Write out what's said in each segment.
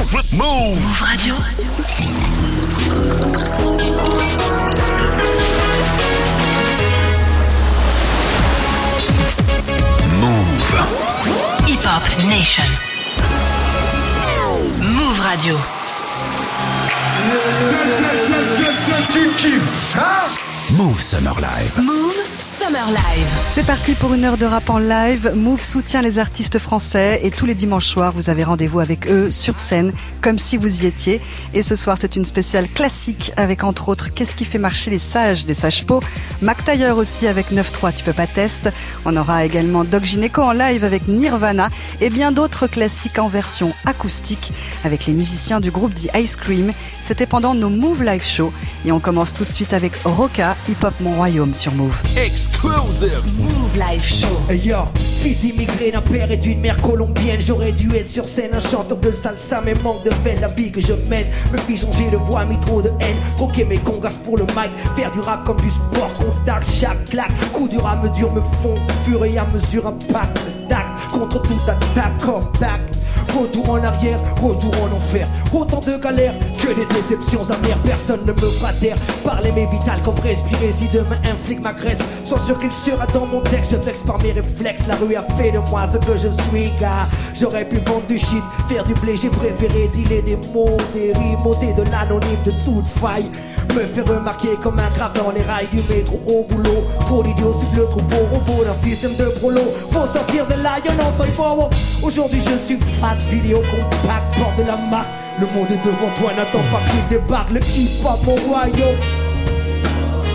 Move Radio. Move. Hip Hop Nation. Move Radio. Tu kiffes, hein Move Summer Live. Move Summer Live. C'est parti pour une heure de rap en live. Move soutient les artistes français et tous les dimanches soirs, vous avez rendez-vous avec eux sur scène, comme si vous y étiez. Et ce soir, c'est une spéciale classique avec entre autres Qu'est-ce qui fait marcher les sages des sages pots Mac Taylor aussi avec 9-3, tu peux pas test. On aura également Doc Gineco en live avec Nirvana et bien d'autres classiques en version acoustique avec les musiciens du groupe The Ice Cream. C'était pendant nos Move Live Show et on commence tout de suite avec Roca, Hip Hop Mon Royaume sur Move. Exclusive. Move Live Show. Hey yo, fils immigré d'un père et d'une mère colombienne, j'aurais dû être sur scène un chanteur de salsa, mais manque de veine, la vie que je mène me fit changer de voix, mis trop de haine, troquer mes congas pour le mic, faire du rap comme du sport, contact, chaque claque, coup dur à mesure me font fur et à mesure un pack d'actes contre toute attaque, comeback. Retour en arrière, retour en enfer. Autant de galères que des déceptions amères. Personne ne me fera taire. Parler mes vitales comme respirer. Si demain un flic m'agresse, sois sûr qu'il sera dans mon texte. Je vexe par mes réflexes. La rue a fait de moi ce que je suis, gars. J'aurais pu vendre du shit, faire du blé. J'ai préféré dealer des mots, des rimes, de l'anonyme de toute faille. Me faire remarquer comme un grave dans les rails du métro au boulot. Trop d'idiots sur le troupeau, robot d'un système de prolo. Faut sortir de là, y'en a, sois fort. Aujourd'hui je suis fat, vidéo compact, porte de la marque. Le monde est devant toi, n'attends pas qu'il débarque. Le hip hop, mon royaume.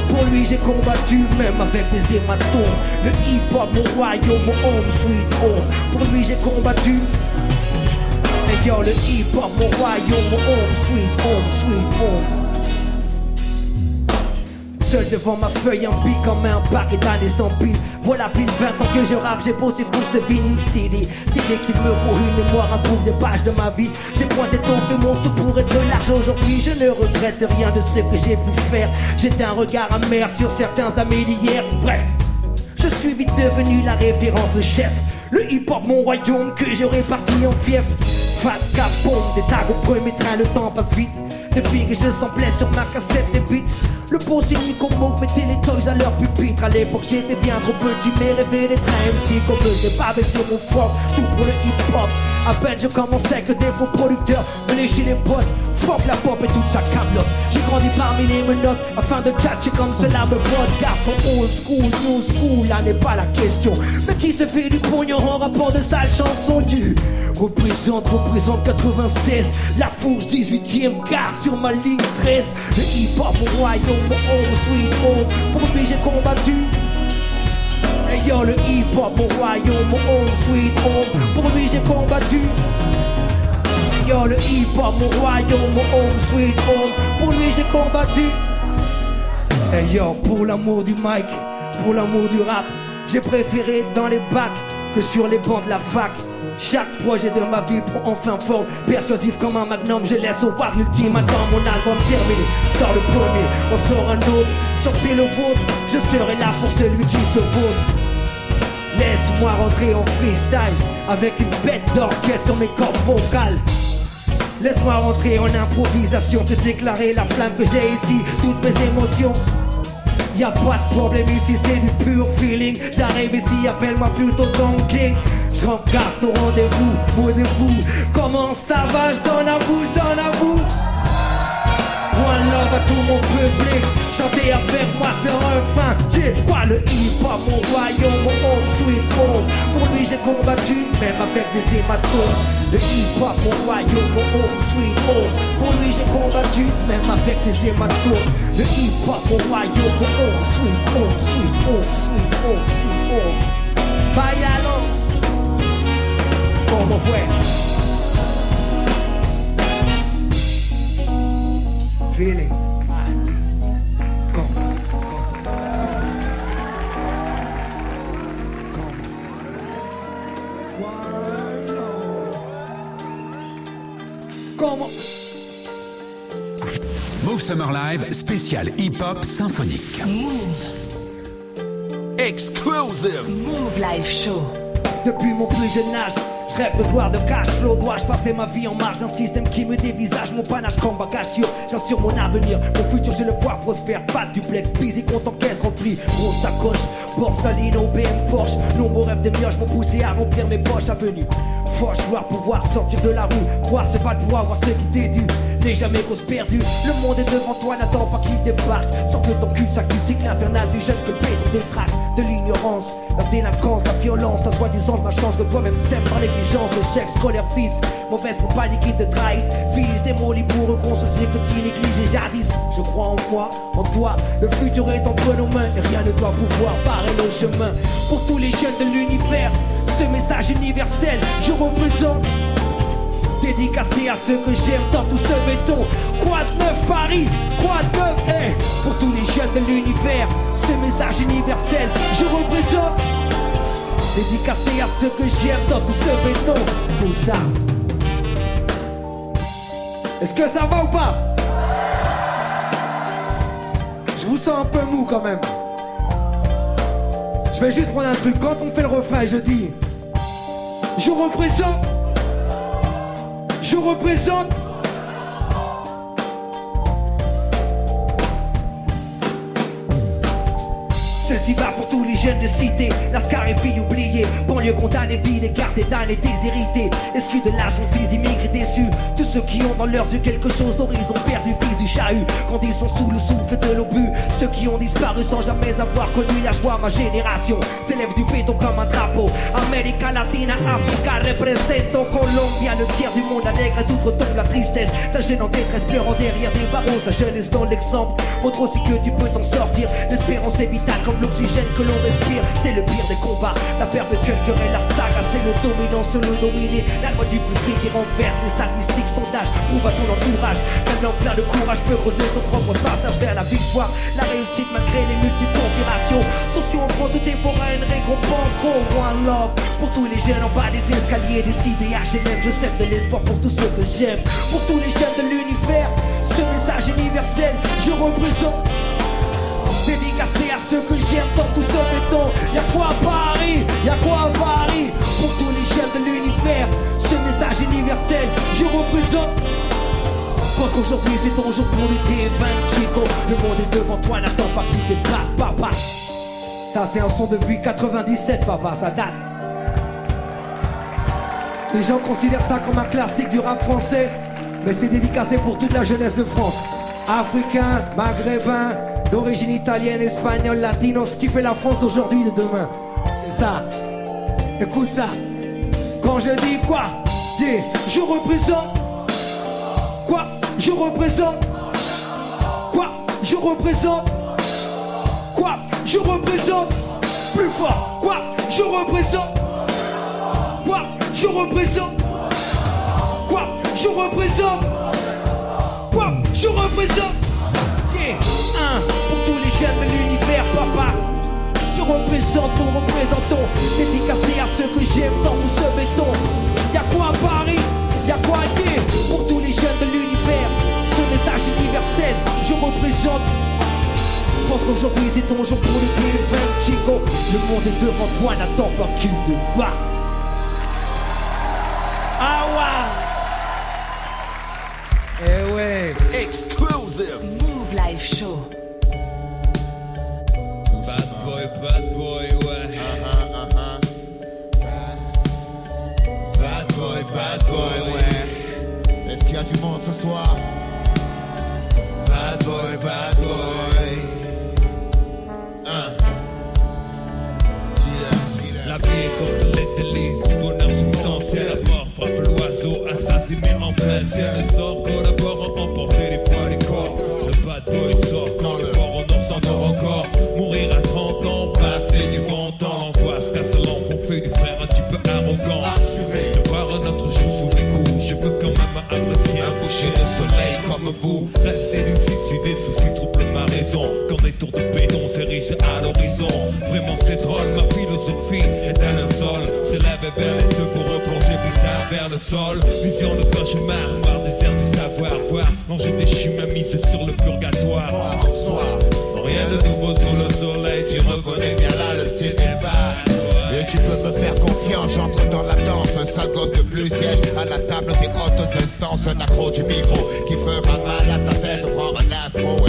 Pour lui j'ai combattu même avec des hématomes Le hip hop mon royaume, mon home sweet home Pour lui j'ai combattu Et yo le hip hop mon royaume, mon home sweet home, sweet home Seul devant ma feuille, un pic comme un paquet d'années sans pile. Voilà pile 20 ans que je rappe, j'ai bossé pour ce vinyle CD. C'est vrai qu'il me faut une mémoire, un bout des pages de ma vie. J'ai pointé ton fait mon sou pour être large aujourd'hui. Je ne regrette rien de ce que j'ai pu faire. J'étais un regard amer sur certains amis d'hier. Bref, je suis vite devenu la référence, le chef. Le hip-hop, mon royaume, que j'aurais parti en fief. Capon, des tags au premier train, le temps passe vite. Depuis que je semblais sur ma cassette des beats. Le beau cynique au mettait les toys à leur pupitre. À l'époque j'étais bien trop petit, mais rêvais trains MC comme eux. J'ai pas baissé mon froc, tout pour le hip-hop. À peine je commençais que des faux producteurs venaient chez les potes. Fuck la pop et toute sa camelote. J'ai grandi parmi les menottes afin de tchatcher comme cela me botte. Garçon old school, new school, là n'est pas la question. Mais qui se fait du pognon en rapport de sale chanson du Représente, représente 96 La fourche 18ème gare sur ma ligne 13 Le hip-hop mon royaume, mon home sweet home Pour lui j'ai combattu Hey yo le hip-hop mon royaume, mon home sweet home Pour lui j'ai combattu Le hip-hop mon royaume, mon home sweet home. Pour lui j'ai combattu. Hey yo pour l'amour du mic, pour l'amour du rap J'ai préféré dans les bacs que sur les bancs de la fac. Chaque projet de ma vie prend enfin forme. Persuasif comme un magnum, je laisse au voir l'ultime Attends mon album terminé, je sors le premier, on sort un autre Sortez le vôtre, je serai là pour celui qui se vaut Laisse-moi rentrer en freestyle Avec une bête d'orchestre sur mes cordes vocales Laisse-moi rentrer en improvisation Te déclarer la flamme que j'ai ici Toutes mes émotions Y'a pas de problème ici, c'est du pur feeling. J'arrive ici, appelle-moi plutôt Don King. Je regarde au rendez-vous, moi de vous. Comment ça va, je donne à vous, je donne à vous. One love à tout mon public. Chantez avec moi ce refrain. J'ai quoi le hip-hop, mon royaume, mon home sweet home. Pour lui j'ai combattu, même avec des hématomes. Le hip-hop, mon royaume, mon home sweet home. Pour lui j'ai combattu, même avec des hématomes. Le hip-hop, mon royaume, mon home sweet home, sweet home, sweet home, sweet home. Bailalo, como fue? Feeling. Comment Move Summer Live, spécial hip-hop symphonique. Move. Exclusive. Move Live Show. Depuis mon plus jeune âge, Je rêve de gloire, de cash flow. Dois-je passer ma vie en marge d'un système qui me dévisage mon panache comme bagage sûr J'assure mon avenir, mon futur, je le vois prospère. Pas de duplex, busy, compte en caisse remplie. Grosse sacoche, Borsalino, BM, Porsche. Nombreux rêves de mioches m'ont poussé à remplir mes poches. Avenue, Foche, vouloir pouvoir sortir de la rue. Croire, c'est pas le pouvoir, voir ce qui t'est dû. Jamais cause perdue. Le monde est devant toi, n'attends pas qu'il débarque. Sors de ton cul-sac du cycle infernal du jeune que le béton détraque. De l'ignorance, la délinquance, la violence, ta soi-disant ma chance que toi-même sème par négligence. L'échec scolaire, fils, mauvaise compagnie qui te trahisse. Fils des qu'on se sait que tu négliges jadis. Je crois en moi, en toi. Le futur est entre nos mains et rien ne doit pouvoir barrer nos chemins. Pour tous les jeunes de l'univers, ce message universel, je représente. Dédicacé à ceux que j'aime dans tout ce béton. Quoi de neuf Paris? Quoi de neuf eh? Pour tous les jeunes de l'univers, ce message universel, je représente. Dédicacé à ceux que j'aime dans tout ce béton. Écoute ça. Est-ce que ça va ou pas? Je vous sens un peu mou quand même. Je vais juste prendre un truc. Quand on fait le refrain, je dis Je représente. Je représente. Ceci va pour tous les jeunes de cité, Lascar et filles oubliées, banlieue condamnée, ville écartée, damnée, déshérités, esquis de l'agence, fils immigrés déçus, tous ceux qui ont dans leurs yeux quelque chose d'horizon perdu, fils du chahut, sont sous le souffle de l'obus, ceux qui ont disparu sans jamais avoir connu la joie, ma génération. S'élève du béton comme un drapeau, América Latina, Africa, représente Colombia, le tiers du monde, la négresse d'outre-tombe, la tristesse, ta jeune en détresse, pleurant derrière des barreaux, sa jeunesse dans l'exemple, montre aussi que tu peux t'en sortir, l'espérance est vitale comme l'oxygène que l'on respire, c'est le pire des combats. La perpétuelle querelle, la saga, c'est le dominant sur le dominé. La loi du plus free qui renverse les statistiques, sondages, prouve à ton entourage. Qu'un homme plein de courage peut creuser son propre passage vers la victoire. La réussite malgré les multiples configurations. Sociaux en France, forêts, une récompense. Go one love pour tous les jeunes en bas des escaliers, des HLM. Je sème de l'espoir pour tous ceux que j'aime. Pour tous les jeunes de l'univers, ce message universel, je représente. Dédicacé à ceux que j'aime dans tout ce béton. Y'a quoi à Paris Y'a quoi à Paris. Pour tous les jeunes de l'univers, ce message universel, je représente. Pense qu'aujourd'hui c'est ton jour pour l'été 20 Chico. Le monde est devant toi, n'attends pas qu'il débarque, papa. Ça c'est un son depuis 97, papa, ça date. Les gens considèrent ça comme un classique du rap français. Mais c'est dédicacé pour toute la jeunesse de France. Africains, maghrébins, d'origine italienne, espagnole, latinos, qui fait la France d'aujourd'hui et de demain. C'est ça. Écoute ça. Quand je dis quoi? Dis, je représente. Quoi? Je représente. Quoi? Je représente. Quoi? Je représente. Plus fort. Quoi? Je représente. Quoi? Je représente. Quoi? Je représente. Quoi? Je représente. Un pour tous les jeunes de l'univers, papa. Je représente, nous représentons, dédicacé à ceux que j'aime dans tout ce béton. Y'a quoi à Paris Y'a quoi à dire Pour tous les jeunes de l'univers, ce message universel, je représente. Je pense qu'aujourd'hui c'est ton jour pour l'été 20 Chico Le monde est devant toi, n'attends pas qu'il débarque Ah ouais Eh ouais Exclusive. Live Show. Bad boy, bad boy, ouais. Bad boy, bad boy, ouais. Est-ce qu'il y a du monde ce soir? Bad boy, bad boy. La vie est comme les délices du bonheur substantiel. La mort frappe l'oiseau, assassiné en plein ciel. Les sorts collaborent Vision de cauchemar, noir désert du savoir. Voir l'enjeu déchu m'a mise sur le purgatoire. Soir, rien de nouveau sous le soleil. Tu reconnais bien là le style est bas. Et tu peux me faire confiance, j'entre dans la danse, un sale gosse de plus siège à la table des hautes instances. Un accro du micro qui fera mal à ta tête. Prends un astro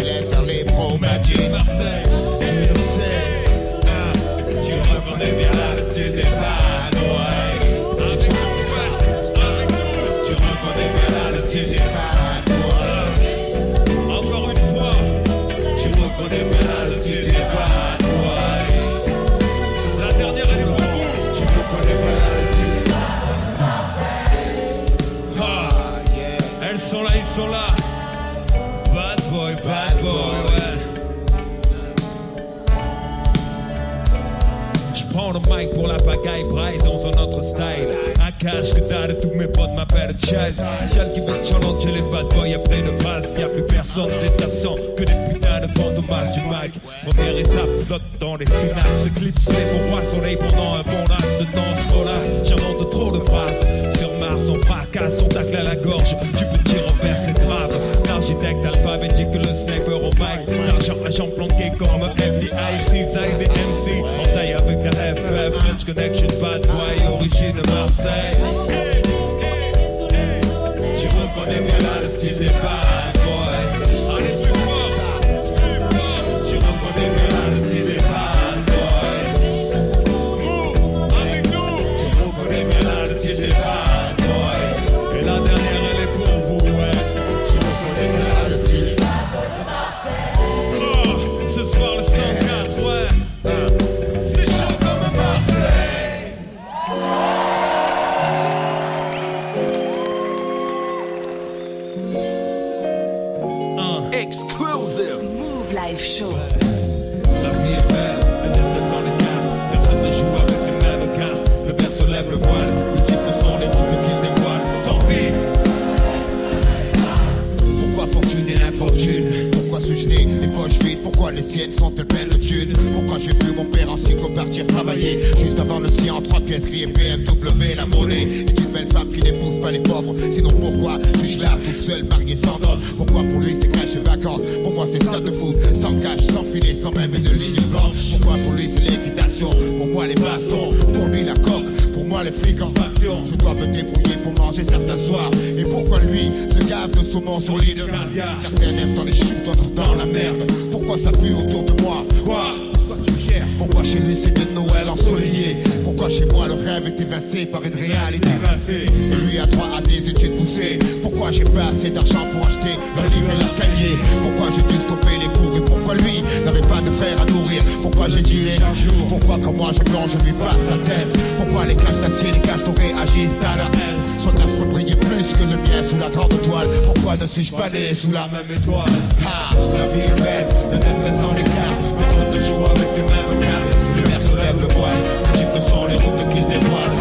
Chaz qui veut challenger les bad boys après de phrases. Y'a plus personne des absents que des putains de fantomas du mic. Première étape, flotte dans les synapses. Clipsé pour moi soleil pendant un bon laps de temps scolaire. J'invente trop de phrases. Sur Mars, on fracasse, on tacle à la gorge. Du petit Robert, c'est grave. L'architecte alphabétique, le sniper au mic. L'argent agent planqué comme FDI, CISA des MC. En taille avec la FF, French Connection, bad boy, origine Marseille. BMW La monnaie. Est une belle femme qui n'épouse pas les pauvres. Sinon pourquoi suis-je là tout seul marié sans dot Pourquoi pour lui c'est crèche et vacances? Pour moi c'est stade de foot Sans cash, sans filet, sans même une ligne blanche. Pourquoi pour lui c'est l'équitation? Pour moi les bastons Pour lui la coque. Pour moi les flics en faction. Je dois me débrouiller pour manger certains soirs. Et pourquoi lui se gave de saumon sur lit de caviar Certains laissent dans les choux, d'autres dans la merde. Pourquoi ça pue autour de moi? Quoi? Pourquoi tu gères? Pourquoi chez lui c'est de Noël ensoleillé Pourquoi chez moi le rêve est évincé par une réalité Et lui a droit à des études poussées. Pourquoi j'ai pas assez d'argent pour acheter leur livre et leur cahier? Pourquoi j'ai dû stopper les cours Et pourquoi lui n'avait pas de frère à nourrir? Pourquoi j'ai dit les Pourquoi quand moi je plonge je lui passe sa thèse? Pourquoi les cages d'acier, les cages dorées agissent à la haine? Son astre brillait plus que le mien sous la grande toile. Pourquoi ne suis-je pas né sous la même étoile? Ah, la vie est belle, le destin sans cartes Personne ne joue avec les mêmes cartes. Père se lève le voile, les routes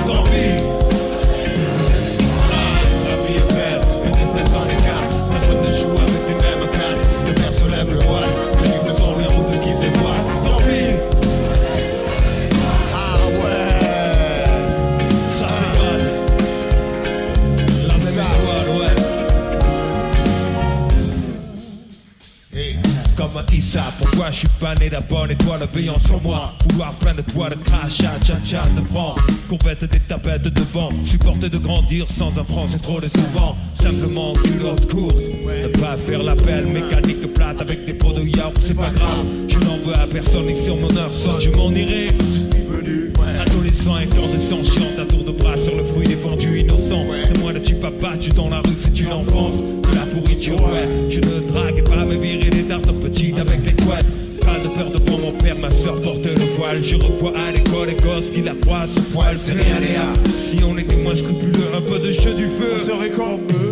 Je suis pas né d'abord étoile veillant sur moi. Couloir plein de toiles de crachat, tcha tcha de Courbette des tapettes devant Supporter de grandir sans un franc c'est trop souvent. Simplement culotte courte Ne pas faire l'appel mécanique plate avec des pots de yaourt c'est pas grave. Je n'en veux à personne et sur mon heure sonne je m'en irai. Je venu Adolescent incandescent chiant à tour de bras sur le fruit défendu innocent. Témoin de tu papa tu dans la rue c'est une enfance. la Je ne drague pas me virer des dards petites avec les couettes pas de peur de prendre mon père, ma soeur porte le voile. Je revois à l'école les gosses qui la croisent. Ce poil C'est rien Léa Si on était moins scrupuleux, un peu de jeu du feu. On serait Mais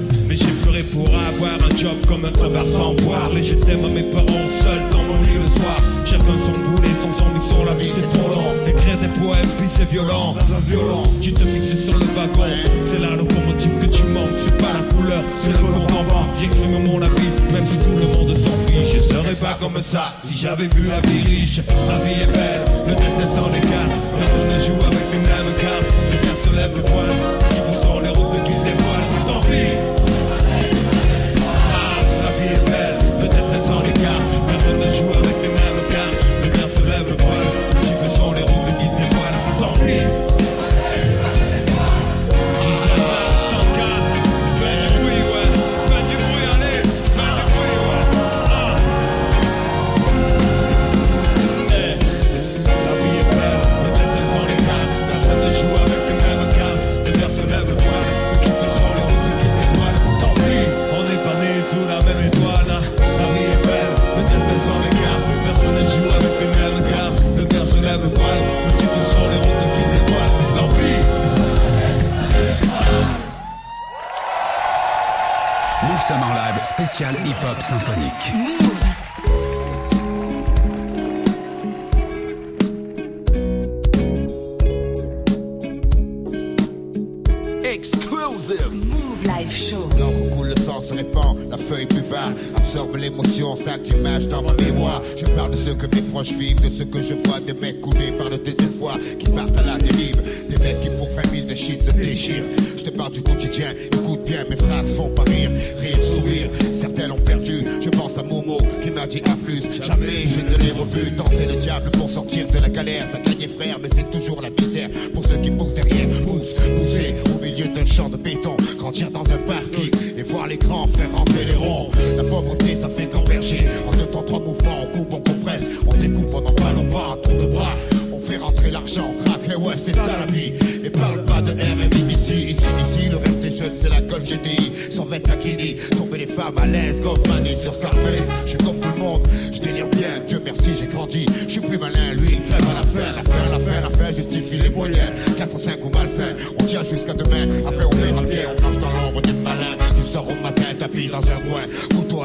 pour avoir un job comme un crevard sans boire. Et je t'aime à mes parents seuls dans mon lit le soir. Chacun son boulet, son ambition, la vie c'est trop long Écrire des poèmes puis c'est violent. Violent. Tu te fixes sur le wagon. C'est la locomotive que tu manques. C'est pas la couleur, c'est le d'en bas J'exprime mon avis, même si tout le monde s'en fiche Je serais pas comme ça si j'avais vu la vie riche. La vie est belle, le destin sans les cartes Personne ne joue avec les mêmes cartes Le père se lève le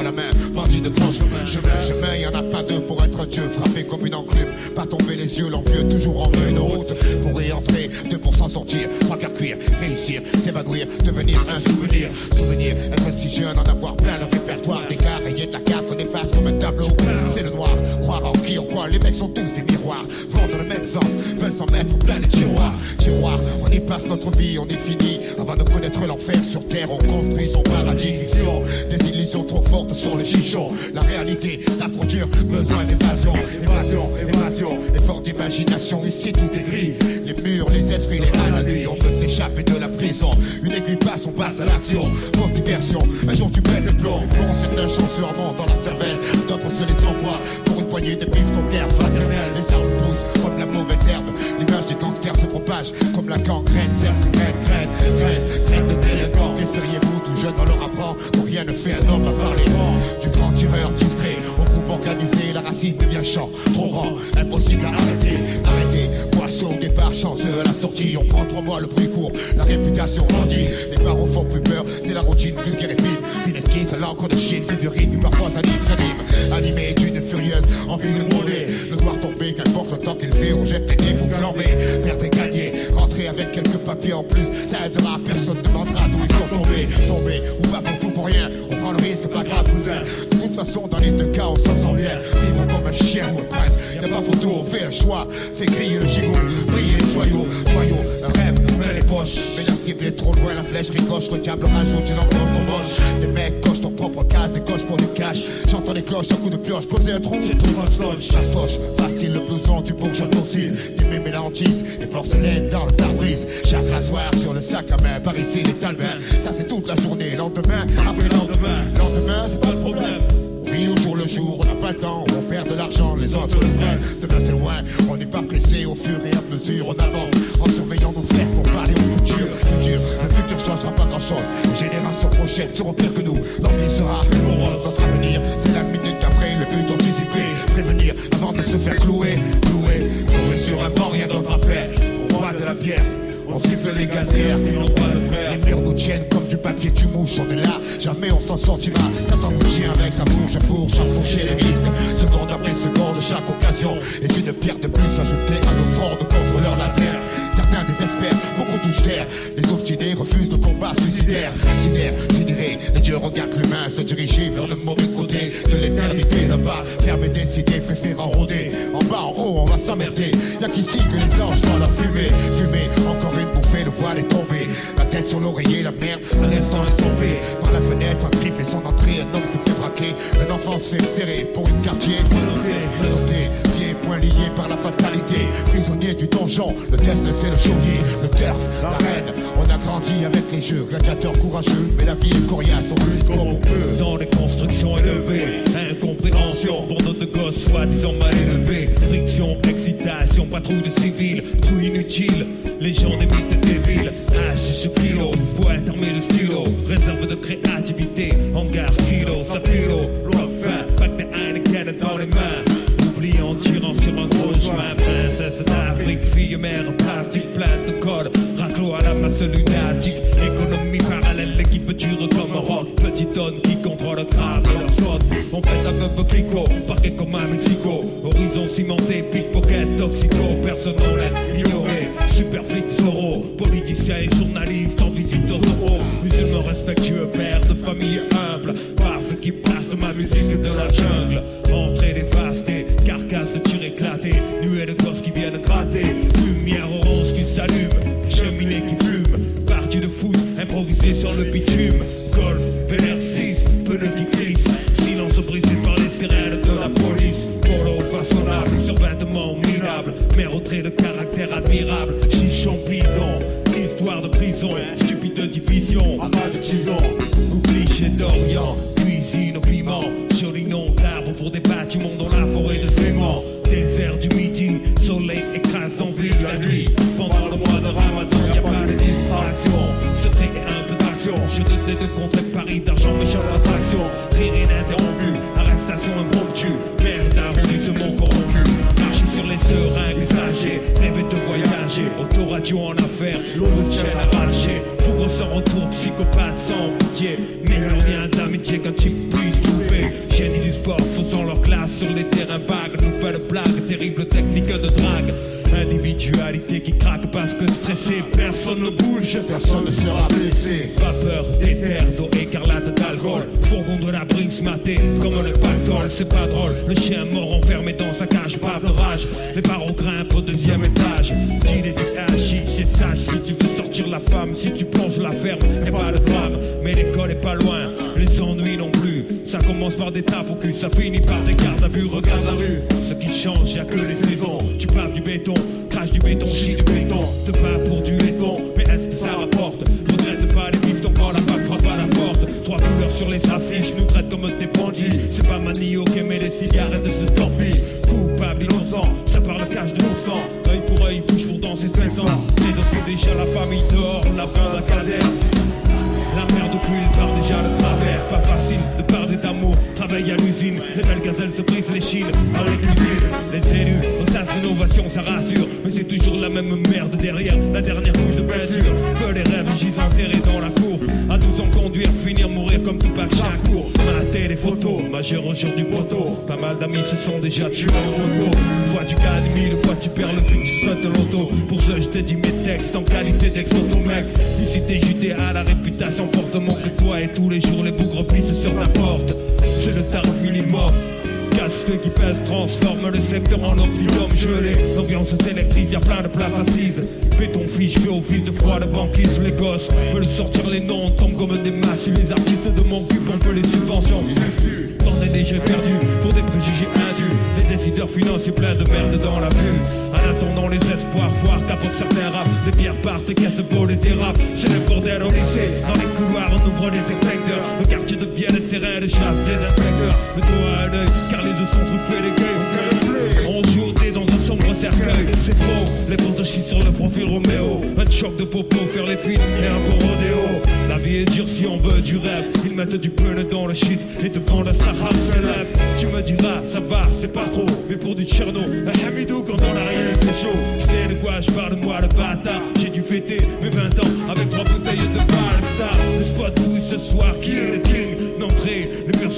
la main, bandit de grand chemin. Chemin, chemin, y en a pas deux pour être Dieu, frappé comme une enclume. Pas tomber les yeux, l'envieux, toujours en feuille de route. Pour y entrer, deux pour s'en sortir, trois quarts cuir, réussir, s'évanouir, devenir un souvenir. Souvenir, être si jeune, en avoir plein le répertoire. Des gars de la carte, on efface comme un tableau. C'est le noir, croire en les mecs sont tous des miroirs. Vont dans le même sens, veulent s'en mettre plein de tiroirs. Tiroirs, on y passe notre vie, on est fini. Avant de connaître l'enfer sur terre, on construit son paradis fiction. Des illusions trop fortes sur les chichons. La réalité, t'as trop dur, besoin d'évasion. Évasion, évasion, effort d'imagination, ici tout est gris. Les murs, les esprits, les rats la nuit, on peut s'échapper de la prison. Une aiguille passe, on passe à l'action. Fausse diversion, un jour tu pètes le plomb. Bon, certains chanceux remontent dans la cervelle, d'autres se les envoient. Pour. Les armes poussent comme la mauvaise herbe. L'image des gangsters se propage comme la gangrène. Serre ses graines, graines, graines, graines de délinquants. Qu'espériez-vous, tout jeune, on leur apprend que rien ne fait un homme à rangs. Du grand tireur discret au groupe organisé, la racine devient champ. Trop grand, impossible à arrêter. Arrêter, poisson au départ, chanceux à la sortie. On prend trois mois le prix court, la réputation grandit. Les parents font plus peur, c'est la routine vulgaire et pile. Fine esquisse à l'encre de Chine, figurine, puis parfois ça anime, s'anime. Animé d'une furieuse envie de monter. Le noir tombé, qu'importe temps qu'il fait, on jette les dés, faut flamber. Perdre et gagner, rentrer avec quelques papiers en plus, ça aidera, personne ne demandera d'où ils sont tombés. Tombés, ou pas pour tout pour rien, on prend le risque, pas grave, cousin. De toute façon, dans les deux cas, on s'en sent bien. Vivre comme un chien ou un prince, y'a pas photo, on fait un choix. Fait griller le gigot, briller les joyaux, joyaux, rêve, les poches. Mais la cible est trop loin, la flèche ricoche, le diable rajoute une empreinte trop moche. Les mecs cochent ton propre case, des coches pour du cash. J'entends les cloches, un coup de pioche, poser un trou, c'est tout fastoche. Fastoche, facile le blouson du bourgeois docile. Du mélanges et porcelaine dans le pare-brise. Chaque rasoir sur le sac à main, par ici les talbins. Ça c'est toute la journée, lendemain, après lendemain. Lendemain, c'est pas le problème. Au jour le jour, on n'a pas le temps, on perd de l'argent, les autres le prennent. Demain c'est loin, on n'est pas pressé au fur et à mesure, on avance en surveillant nos fesses pour parler au futur. Futur, le futur changera pas grand chose. Les générations prochaines seront pires que nous. L'envie sera plus. Notre avenir, c'est la minute d'après, le but anticiper, prévenir avant de se faire clouer, clouer, clouer sur un banc, rien d'autre à faire. On boit de la bière. On siffle les gazières qui n'ont pas de frère. Les murs nous tiennent comme du papier, tu mouches, on est là, jamais on s'en sortira. Satan nous tient avec sa bouche, fourche, enfourcher les risques. Seconde après seconde, chaque occasion est une pierre de plus ajoutée à nos de contre leur laser. Certains désespèrent, beaucoup touchent terre. Les obstinés refusent le combat suicidaire. Sidère, sidéré, les dieux regardent l'humain se diriger vers le mauvais côté de l'éternité là-bas. Fermé, décidé, préférant rôder. En bas, en haut, on va s'emmerder. Y'a qu'ici que les anges dans la fumée. Fumer, encore une bouffée, le voile est tombé. La tête sur l'oreiller, la merde, un instant laisse tomber. Par la fenêtre, un cri fait son entrée, un homme se fait braquer. Un enfant se fait serrer pour une quartier. Et poings liés par la fatalité. Prisonnier du donjon, le test c'est le geôlier, le turf, la reine. On a grandi avec les jeux, gladiateurs courageux, mais la vie est coriace, on lutte comme on peut. Dans les constructions élevées, incompréhension pour nos deux gosses soi-disant mal élevés. Friction, excitation, patrouille de civils, trou inutile. Des mythes des villes, H sur kilo, poète armé de stylo, réserve de créativité, hangar, silo, safilo, rock fin, pack de Heineken dans les mains tirant sur un gros joint. Princesse d'Afrique, fille mère plastique, plein de colle. Raclo à la masse lunatique, économie parallèle, l'équipe dure comme un rock. Petite donne qui contrôle grave leur flotte. On pète un peu clico, parqué comme à Mexico. Horizon cimenté, pickpocket, toxico, personne non l'aide, ignoré. Super flic, Zoro, politicien et journaliste en visite aux Zoro. Musulman respectueux, père de famille humble. Paf qui passe de ma musique de la jungle. Trait de caractère admirable. Technique de drague. Individualité qui craque parce que stressé, personne ne bouge. personne ne sera blessé. Vapeur d'éther, d'eau écarlate d'alcool. Fourgon de la brinks maté comme le pactole. C'est pas drôle, le chien mort enfermé dans sa cage, pas de rage. Les barreaux du béton, chie du béton. Te bats pour du laiton, mais est-ce que ça rapporte? Regrette pas les bifs, quand la bague frappe à la porte. Trois couleurs sur les affiches, nous traitent comme des bandits. C'est pas Manio qui met les cigarettes de ce tant. Coupable, innocent, ça parle cache de nos sang. Œil pour œil, bouche pour danser stressant. Les dos c'est déjà la famille dehors, la bande à cadère. La merde au cul, part déjà de travers. Pas facile de parler d'amour, travail à l'usine. Les belles gazelles se brisent les chines dans les cuisines. Les élus, sas d'innovation, ça rassure. Mais c'est toujours la même merde derrière la dernière couche de peinture. Que les rêves gisent enterrés dans la cour. À 12 ans, conduire, finir, mourir comme tout pack chaque cours. Mater les photos, majeur au jour du poteau. Pas mal d'amis se sont déjà tués en moto. Fois tu gagnes mille, fois tu perds le but, tu sautes l'auto. Pour ça, je te dis mes textes en qualité d'ex-auto, mec. Ici, t'es juté à la réputation fortement que toi et tous les jours les bougres pissent sur ta porte. C'est le tarif minimum. Casque qui pèse transforme le secteur en optimum gelé. L'ambiance s'électrise, y'a plein de places assises. Béton fiche, fait fil de froid de banquise. Les gosses veulent sortir les noms, tombent comme des masses. Les artistes de mon cul pompent les subventions. Tant des jeux perdus pour des préjugés. Les décideurs financiers pleins de merde dans la vue. En attendant les espoirs, foire capote certains rap. Les pierres partent, caissent volent et dérapent. C'est le bordel au lycée. Dans les couloirs, on ouvre les extincteurs. Le quartier devient le terrain de chasse des inspecteurs. Le doigt à l'œil, car les deux sont truffés d'écueils. On cercueil. C'est trop, les portes chient sur le profil Roméo. Un choc de popo, faire les films et un beau rodéo. La vie est dure si on veut du rêve. Ils mettent du pneu dans le shit et te vendent un Sahara célèbre. Tu me diras, ça va, c'est pas trop. Mais pour du Tcherno, un Hamidou quand on a rien, c'est chaud. Je sais de quoi je parle, moi le bâtard. J'ai dû fêter mes 20 ans avec trois bouteilles de Star. Le spot pousse ce soir, qui est le king?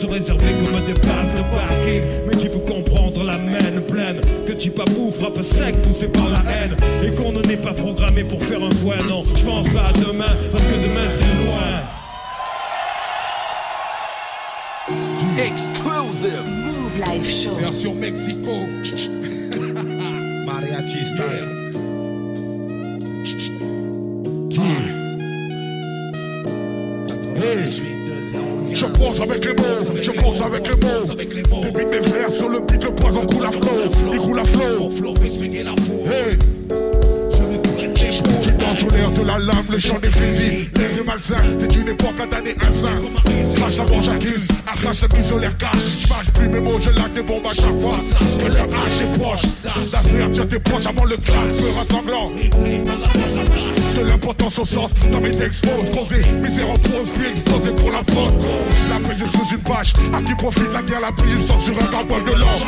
Sont réservés comme des places de parking. Mais qui peut comprendre la mène pleine Que tu pas fou, frappe sec, poussé par la haine. Et qu'on ne n'est pas programmé pour faire un foin, non. Je pense pas à demain, parce que demain c'est loin. Exclusive. Move Live Show. Version Mexico. Mariachi style. Je pose avec les mots, je pose avec les mots. Débite mes frères sur le beat, le poison coule à flot. Il coule à flot. Hey. Je danse au l'air de la lame, le chant des fusils. L'air est malsain, c'est une époque à damner un saint. Crache la mort, j'accuse, arrache la mise au l'air cache. Mâche plus mes mots, je laque des bombes à chaque fois. Que leur hache est proche. D'affaire, tiens tes proches avant le clan, feu rassemblant. L'importance au sens dans mes textes fausses Causé, misère en puis explosé pour la fraude La paix je sous une page, à qui profite la guerre, la pluie, ils sortent sur un garbol de l'or.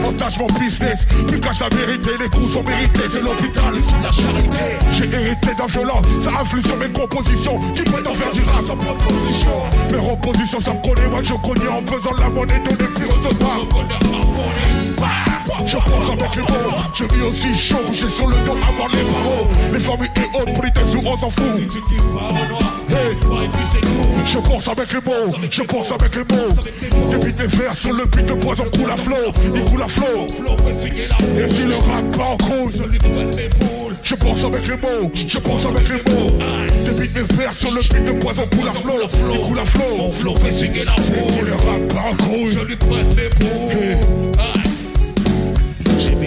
Montage mon business, plus cache la vérité, les coups sont mérités, c'est l'hôpital, la charité. J'ai hérité d'un violent, ça influe sur mes compositions Qui prétend faire du rap sans proposition. Père opposition, ça me connaît, moi je connais en pesant la monnaie de plus de pas je pense avec les mots, je vis aussi chaud, j'ai sur le dos avant les barreaux Les familles et autres, politesse ou on s'en fout Hey, Je pense avec les mots, je pense avec les mots. Débite mes vers sur le beat de poison coule à flot, il coule à flot. Et si le rap part en couille, je pense avec les mots, je pense avec les mots. Débite mes vers sur le beat de poison coule à flot, il coule à flot. Et si le rap part en couille, Je lui prête mes mots.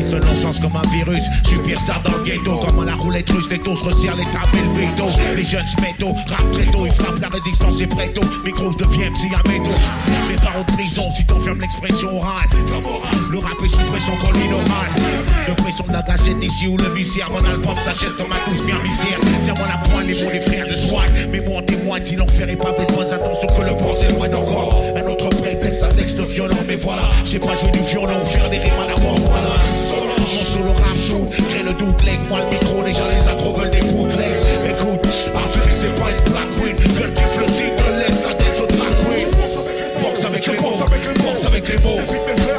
Le non-sens comme un virus. Superstar dans le ghetto. Comme à la roulette russe, les taux se resserrent, les et le bédo. Les jeunes se mettent au rap très tôt. Ils frappent la résistance et préto. Micro, je deviens MC à métaux. Mes parents de prison, si t'enfermes l'expression orale. Le rap est sous pression colline orale. De pression de la gâchette ici où le viscère. Mon album s'achète comme un bien misère. Serre-moi la pointe, les mots des frères de swag. Mais moi en témoigne, si l'enfer est pas de bonnes intentions que le procès loin encore. Un autre prétexte, un texte violent. Mais voilà, j'ai pas joué du violon, faire des rimes à la mort. Rap joue, crée le doute, lègue-moi le micro, les gens les accros veulent des bootlegs. Écoute, Affaire c'est pas une black queen, gueule qui flossit, te laisse la tête sur drag queen. Boxe avec je les mots, pense avec les mots. boxe avec les mots.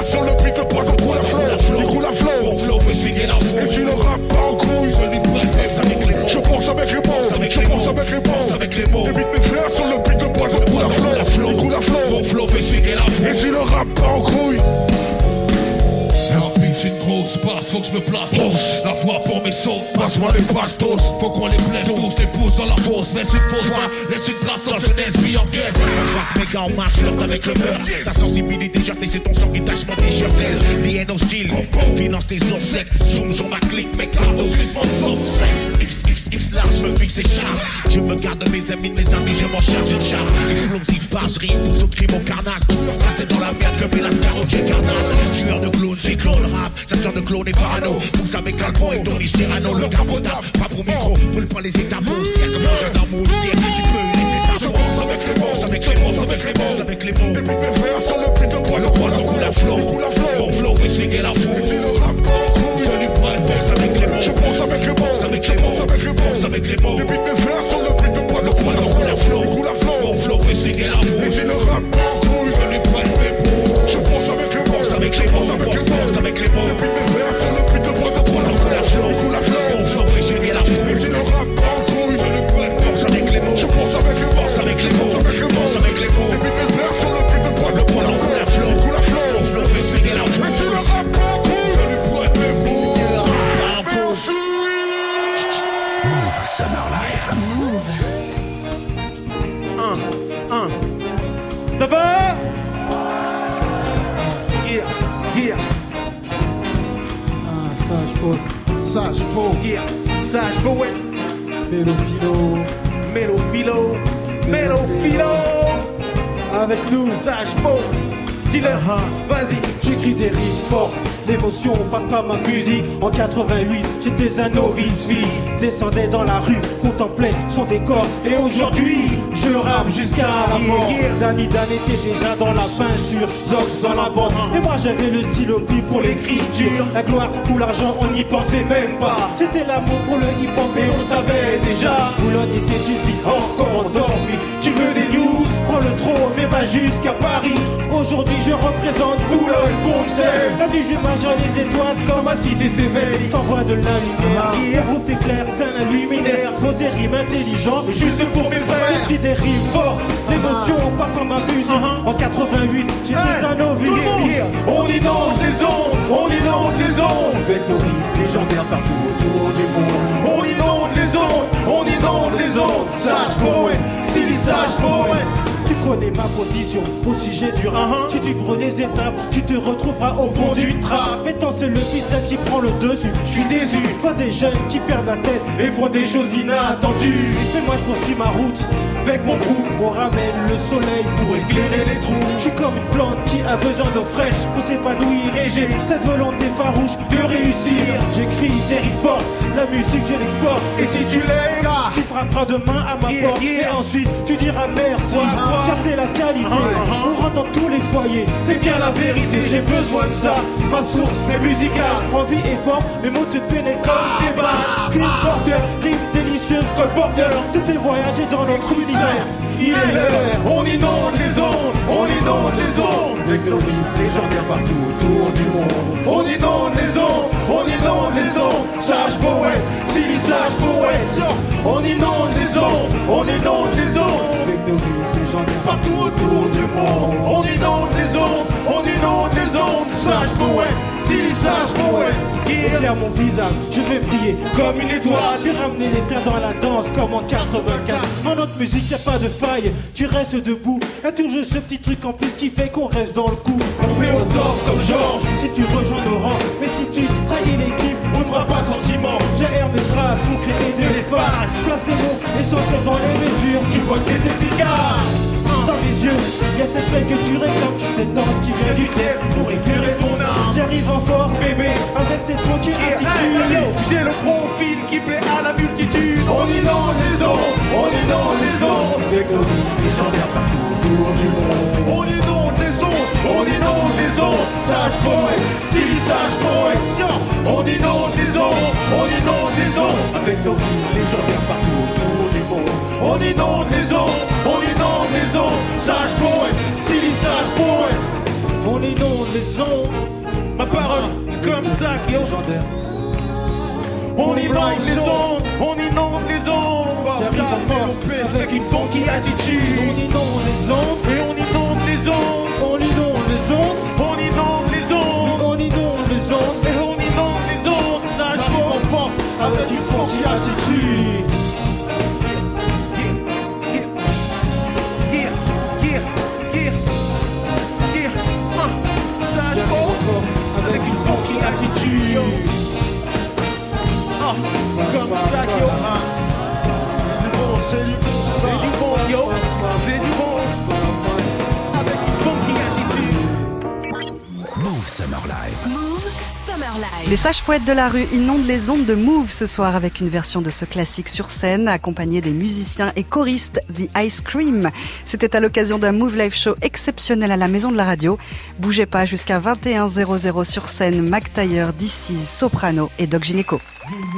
Sur le beat de poison coule à flot, il coule à flot. Mon flow fait swinguer la Et si foule. le rap part en couille, Je lui boxe avec les mots. je pense avec les mots, je pense avec les mots. avec les mots. Débite mes vers sur le beat de poison coule à flot, il coule à flot. Mon flow fait swinguer la foule. Et si le rap part faut que je me place. La voix pour mes sauts, passe-moi les bastos. Faut qu'on les blesse tous, les pousse dans la fosse. Laisse une fausse face, laisse une trace dans une esprit en caisse. En face, méga en masse, flirte avec le meurtre. Ta sensibilité jartée, c'est ton sang qui tâche mon t-shirt. Les haines hostiles, finance tes obsèques. Zoom sur ma clique, mec, la hausse X, X, X large, me fixe et charge. Je me garde de mes amis, mes amis, je m'en charge une charge. Explosive, page, rime, pousse au crime, au carnage. C'est dans la merde comme Velascar au carnage. Tueur de clown, cyclone, rap, chasseur de clones et parano. Pousse avec Calpon et Tony Serrano, le carbonable Pas pour micro, brûle pas les étapes Cercle, mange un amour, tu peux les Pense avec les mots, avec les mots, avec les mots, avec les mots. Débite mes vers sur le beat de Le poison coule à flot, mon flow la Et si foule avec les mots, avec les mots. les mes vers sur le beat de poison Poison coule à flot, Dan était déjà dans la peinture, Zox dans la bande. Et moi j'avais le stylo pour l'écriture. La gloire ou l'argent, on n'y pensait même pas. C'était l'amour pour le hip-hop et on savait déjà. Boulogne était une vie encore endormie. Tu veux des news? Prends le trône, mais va jusqu'à Paris. Aujourd'hui, je représente Boulogne, bon La marche dans les étoiles comme un cité s'éveille. T'envoies de la lumière, qui groupe t'éclaire, t'es un luminaire. Je pose des rimes intelligentes, juste pour mes frères. Des rimes fortes, l'émotion passe par ma musique. En 88, j'étais un novice. On inonde les ondes, on inonde les ondes. Avec nos rimes légendaires partout autour du monde. On inonde les ondes, on inonde les ondes. Sage poète, Silly sage poète. Connais ma position au sujet du rap. Si tu brûles les étapes, tu te retrouveras au fond du trap. Maintenant, c'est le business qui prend le dessus. Je suis déçu. Vois des jeunes qui perdent la tête et font des choses inattendues. Mais moi, je poursuis ma route. Avec mon groupe, on ramène le soleil pour éclairer les trous. Je suis comme une plante qui a besoin d'eau fraîche pour s'épanouir. Et j'ai cette volonté farouche de réussir. J'écris des fortes, la musique, je l'exporte. Et si tu l'aimes, tu frapperas demain à ma porte. Et ensuite, tu diras merci. Car c'est la qualité. On rentre dans tous les foyers. C'est bien la vérité. J'ai besoin de ça. Ma source, c'est musical. Je prends vie et forme. Mes mots te pénètrent comme des balles. Porteur, rime délicieuse, colporteur. Te fais voyager dans notre univers. Il est l'heure. On inonde les ondes. On inonde les ondes. Rimes légendaires partout autour du monde. On inonde les ondes. On inonde les ondes. Sage poète. Silly sage poète. On inonde les ondes. On inonde les ondes. Nos rimes partout autour du monde. On inonde les ondes, on inonde les ondes. Sage poète, si sage poète. Derrière mon visage, je vais briller comme une étoile. Puis ramener les frères dans la danse comme en 84. En notre musique, y a pas de faille, tu restes debout. Y'a toujours ce petit truc en plus qui fait qu'on reste dans le coup. On met au top comme Georges. Si tu rejoins nos rangs, mais si tu trahis l'équipe, on ne fera pas sentiment. J'aère mes phrases pour créer de l'espace. Place les mots essentiels dans les mesures. Tu vois, c'est efficace. Dans les yeux, y a cette paix que tu réclames, tu sais tant qui vient du ciel pour éclairer ton âme. J'arrive en force, bébé, avec cette tranquille attitude. J'ai le profil qui plaît à la multitude. On inonde les ondes, on inonde les ondes. Avec nos légendaires partout autour du monde. On inonde les ondes, on inonde les ondes. Sage poète, si sage poète, on inonde les ondes, on inonde les ondes. Avec nos légendaires partout autour du monde. On inonde les ondes, on les ondes. Sage poète, si sage poète. On inonde les ondes. Ma parole, c'est comme ça qu'il est légendaire. On inonde les ondes, on inonde les ondes. J'arrive en force avec une funky attitude. On inonde les ondes et on inonde les ondes. On inonde les ondes, on Les sages poètes de la rue inondent les ondes de Move ce soir avec une version de ce classique sur scène, accompagné des musiciens et choristes The Ice Cream. C'était à l'occasion d'un Move Live Show exceptionnel à la Maison de la Radio. Bougez pas jusqu'à 21h00 sur scène, Mac Taylor, DC, Soprano et Doc Gineco.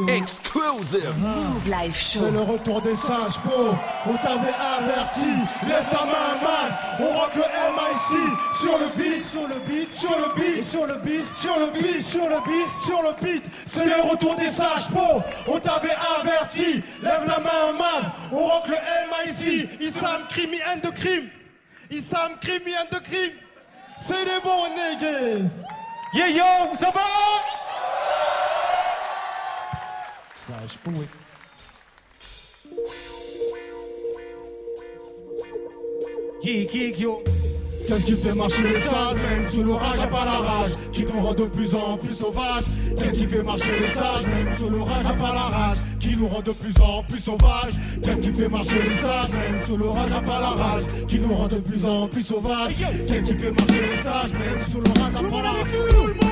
Exclusive. Move Live Show. C'est le retour des sages po. On t'avait averti. Lève ta main, man. On rock le MIC sur le beat, sur le beat, sur le beat, sur le beat, sur le beat, sur le beat, sur le beat. C'est le retour des sages po. On t'avait averti. Lève la main, man. On rock le MIC. Issam crime and the crime. Issam crime and the crime. C'est des bons niggas. Yeah yo, ça va? Yo. Qu'est-ce qui fait marcher les sages Même sous l'orage, y'a pas la rage Qui nous rend de plus en plus sauvages. Qu'est-ce qui fait marcher les sages Même sous l'orage, y'a pas la rage Qui nous rend de plus en plus sauvages. Qu'est-ce qui fait marcher les sages Même sous l'orage, y'a pas la rage Qui nous rend de plus en plus sauvages. Qu'est-ce qui fait marcher les sages Même sous l'orage, y'a pas la rage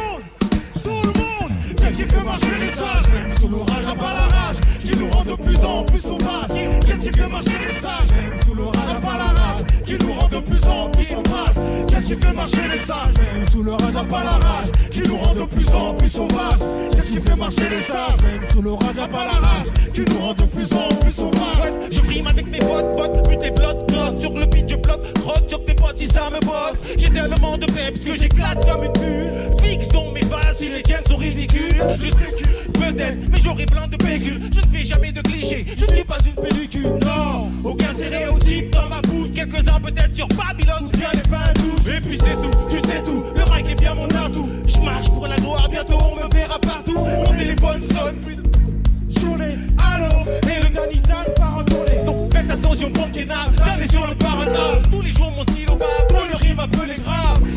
qui fait marcher les sages Même sous l'orage, y'a pas la rage Qui nous rend de plus en plus sauvages. Qu'est-ce qui fait marcher les sages Même sous l'orage, y'a pas la rage Qui nous rend de plus en plus sauvages. Qu'est-ce qui fait marcher les sages Même sous le rage, pas la rage. Qui nous rend de plus en plus sauvages. Qu'est-ce qui fait marcher les sages Même sous le rage, pas la rage. Qui nous rend de plus en plus sauvages. Je rime avec mes potes, potes, but des blocs, blocs Sur le beat je flotte, rock sur tes potes si ça me botte. J'ai tellement de peps que j'éclate comme une bulle. Fixe dans mes bases si les tiennes sont ridicules. Spécule, peut-être, mais j'aurai plein de pécules Je ne fais jamais de clichés, je suis pas une pellicule Non, aucun stéréotype dans ma bouche. Quelques-uns peut-être sur Babylone. Ou bien les pains doux. Et puis c'est tout, tu sais tout, le mic est bien mon atout. Je marche pour la gloire, bientôt on me verra partout. Mon téléphone sonne, plus de journée, allô Et le Danitan part en tournée. Donc faites attention Kenal, d'aller sur le paradis Tous les jours mon stylo bat, pour le rime un peu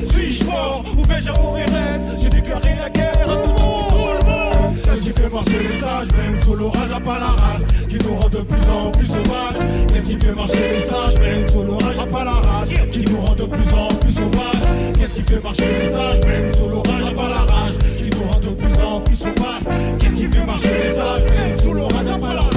Suis-je fort ou vais-je à mourir J'ai déclaré la guerre à tout marcher les sages Même sous l'orage, y'a pas la rage Qui nous rend de plus en plus sauvages. Qu'est-ce qui fait marcher les sages Même sous l'orage, y'a pas la rage Qui nous rend de plus en plus sauvages. Qu'est-ce qui fait marcher les sages Même sous l'orage, y'a pas la rage Qui nous rend de plus en plus sauvages. Qu'est-ce qui fait marcher les sages Même sous l'orage, y'a pas la rage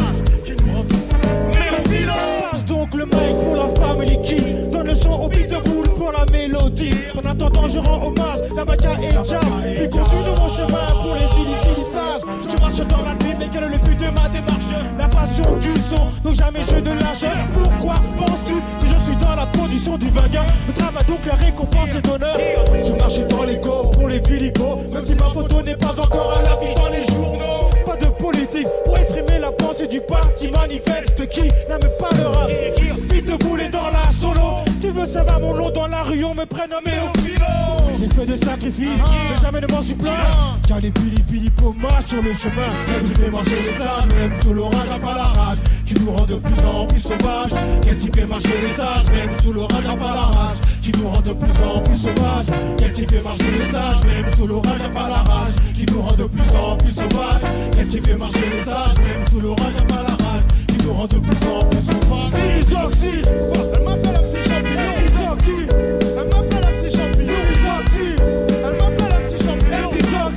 le mic pour la famille qui donne le son au beat de boule pour la mélodie. En attendant, je rends hommage, la maca et jam. Puis continue mon chemin pour les silicages. Je marche dans la nuit, mais quel est le but de ma démarche? La passion du son, donc jamais je ne lâche. Pourquoi penses-tu que je suis dans la position du vainqueur? Le travail donc la récompense et d'honneur. Je marche dans les go pour les bilicots, même si ma photo n'est pas encore à l'affiche dans les du parti manifeste qui n'aime pas le rap. Pete boule dans la solo ça va mon lot dans la rue, on me prénommé au philo. J'ai fait des sacrifices, ah. mais jamais ne m'en suis plaint. Car les pili pili pommages sur le chemin. Qu'est-ce qui fait marcher les sages, même sous l'orage à pas la rage Qui nous rend de plus en plus sauvages. Qu'est-ce qui fait marcher les sages, même sous l'orage à pas la rage Qui nous rend de plus en plus sauvages. Qu'est-ce qui fait marcher les sages, même sous l'orage à pas la rage Qui nous rend de plus en plus sauvages. Qu'est-ce qui fait marcher les sages, même sous l'orage à pas la rage Qui nous rend de plus en plus sauvages. C'est les elle m'appelle fait l'absi champion, un homme fait Elle m'appelle un homme fait l'absi champion, un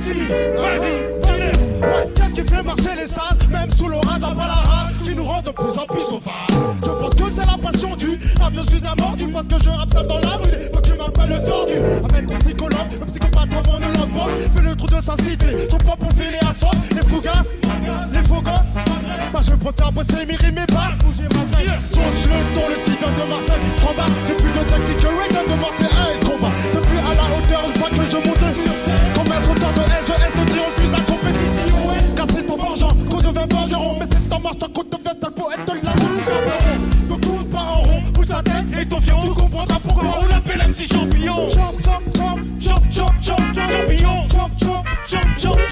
vas-y, vas-y. Qu'est-ce qui fait marcher les salles, même sous l'orage avant la rame, qui nous rend de plus en plus au phare? Je pense que c'est la passion du, la biosuse est mordue, parce que je rappe ça dans la rue, faut que tu m'appelles le tordu. Amène ton psychologue, le psychopathe avant de l'envoi, fait le trou de sa cité, son propre on fait les assortes, les fougas, les fougas je préfère bosser mes rimes et basses. Bouger ma tête. J'ose le ton, le titan de Marseille. S'en bas, depuis le tactique, Reagan de Martin combat. Depuis à la hauteur, une fois que je monte sur scène. Comme un sauteur de haine, je haine ce qui refuse la compétition. Casser ton forgeant, qu'on devient forgeron. Mais c'est en marche, ta côte de fête, t'as le poète de la route. Ne tourne pas en rond, bouge ta tête et ton fion. Tu comprendras pourquoi on l'appelle MC Champignon. Champ, champ, champ, champ, champ, champ, champignon. Champ, champ, champ, champ.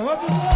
Çabuk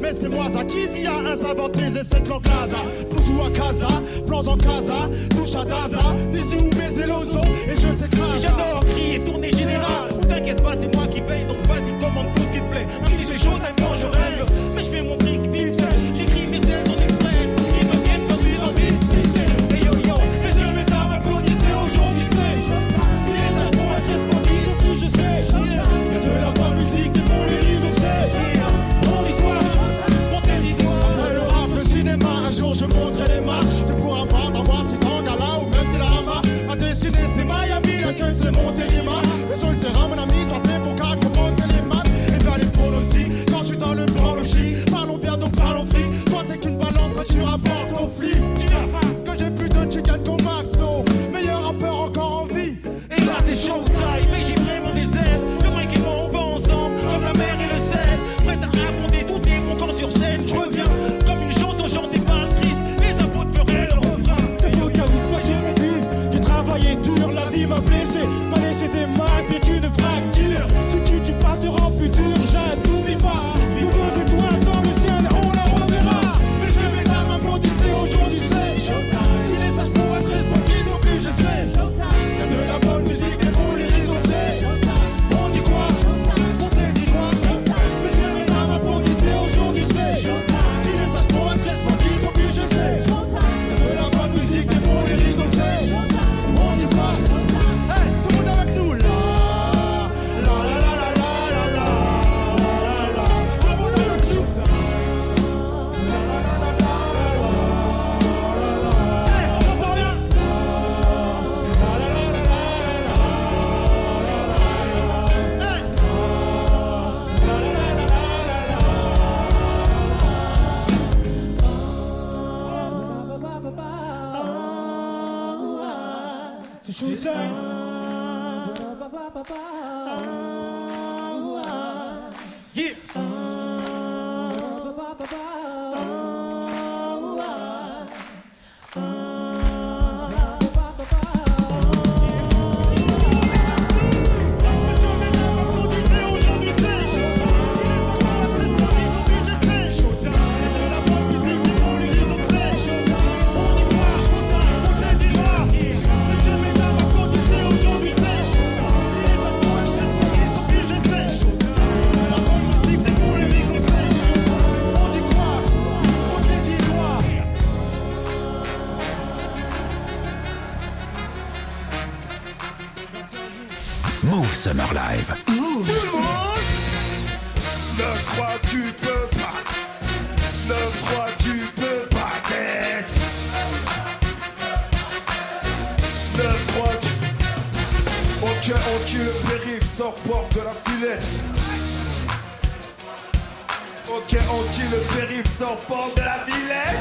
Mais c'est moi ça qui y a un savante les essais de l'Anglaza. Poussou à Casa, plonge en Casa, touche à Daza. Nisi ou baiser l'ozo et je t'écrase. J'adore crier, tourner général. T'inquiète pas, c'est moi qui paye, donc vas-y, commande tout ce qui te plaît. Même si c'est chaud, Ok on tue le périph' sort porte de la filet Ok on tue le périph' sort porte de la filet